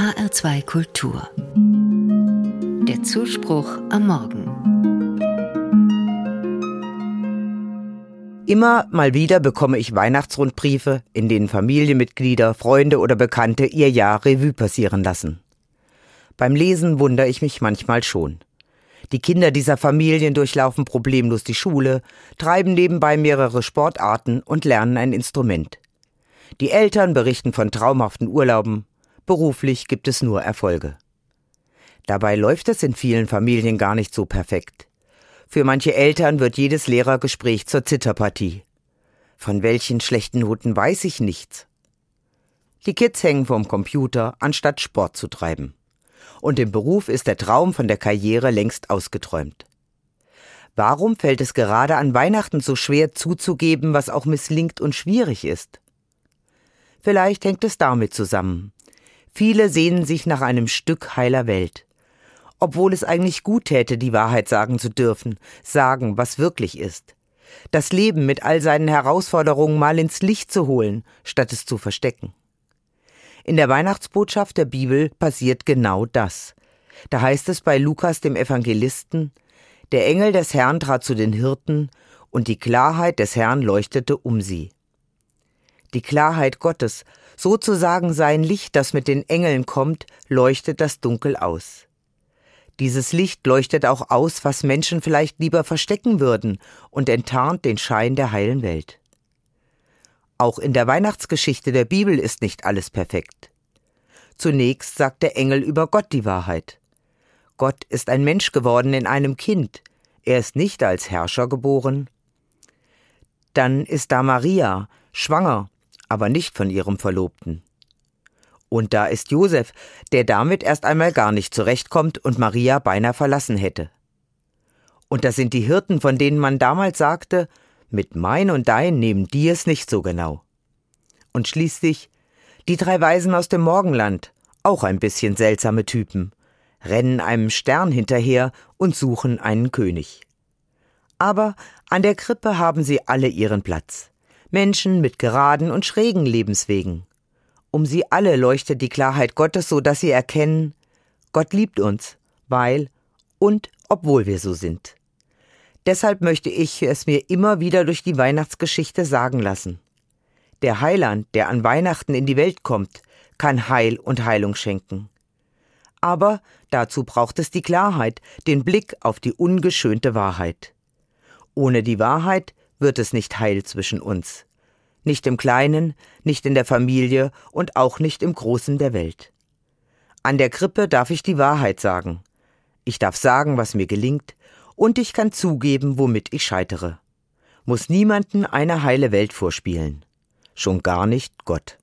HR2 Kultur. Der Zuspruch am Morgen. Immer mal wieder bekomme ich Weihnachtsrundbriefe, in denen Familienmitglieder, Freunde oder Bekannte ihr Jahr Revue passieren lassen. Beim Lesen wundere ich mich manchmal schon. Die Kinder dieser Familien durchlaufen problemlos die Schule, treiben nebenbei mehrere Sportarten und lernen ein Instrument. Die Eltern berichten von traumhaften Urlauben, beruflich gibt es nur Erfolge. Dabei läuft es in vielen Familien gar nicht so perfekt. Für manche Eltern wird jedes Lehrergespräch zur Zitterpartie. Von welchen schlechten Noten weiß ich nichts. Die Kids hängen vorm Computer, anstatt Sport zu treiben. Und im Beruf ist der Traum von der Karriere längst ausgeträumt. Warum fällt es gerade an Weihnachten so schwer zuzugeben, was auch misslingt und schwierig ist? Vielleicht hängt es damit zusammen. Viele sehnen sich nach einem Stück heiler Welt. Obwohl es eigentlich gut täte, die Wahrheit sagen zu dürfen, sagen, was wirklich ist. Das Leben mit all seinen Herausforderungen mal ins Licht zu holen, statt es zu verstecken. In der Weihnachtsbotschaft der Bibel passiert genau das. Da heißt es bei Lukas dem Evangelisten, der Engel des Herrn trat zu den Hirten, und die Klarheit des Herrn leuchtete um sie die Klarheit Gottes, sozusagen sein Licht, das mit den Engeln kommt, leuchtet das Dunkel aus. Dieses Licht leuchtet auch aus, was Menschen vielleicht lieber verstecken würden und enttarnt den Schein der heilen Welt. Auch in der Weihnachtsgeschichte der Bibel ist nicht alles perfekt. Zunächst sagt der Engel über Gott die Wahrheit. Gott ist ein Mensch geworden in einem Kind. Er ist nicht als Herrscher geboren. Dann ist da Maria, schwanger, aber nicht von ihrem Verlobten. Und da ist Josef, der damit erst einmal gar nicht zurechtkommt und Maria beinahe verlassen hätte. Und da sind die Hirten, von denen man damals sagte, mit mein und dein nehmen die es nicht so genau. Und schließlich die drei Weisen aus dem Morgenland, auch ein bisschen seltsame Typen, rennen einem Stern hinterher und suchen einen König. Aber an der Krippe haben sie alle ihren Platz. Menschen mit geraden und schrägen Lebenswegen. Um sie alle leuchtet die Klarheit Gottes, so dass sie erkennen, Gott liebt uns, weil und obwohl wir so sind. Deshalb möchte ich es mir immer wieder durch die Weihnachtsgeschichte sagen lassen. Der Heiland, der an Weihnachten in die Welt kommt, kann Heil und Heilung schenken. Aber dazu braucht es die Klarheit, den Blick auf die ungeschönte Wahrheit. Ohne die Wahrheit wird es nicht heil zwischen uns. Nicht im Kleinen, nicht in der Familie und auch nicht im Großen der Welt. An der Krippe darf ich die Wahrheit sagen. Ich darf sagen, was mir gelingt, und ich kann zugeben, womit ich scheitere. Muss niemanden eine heile Welt vorspielen. Schon gar nicht Gott.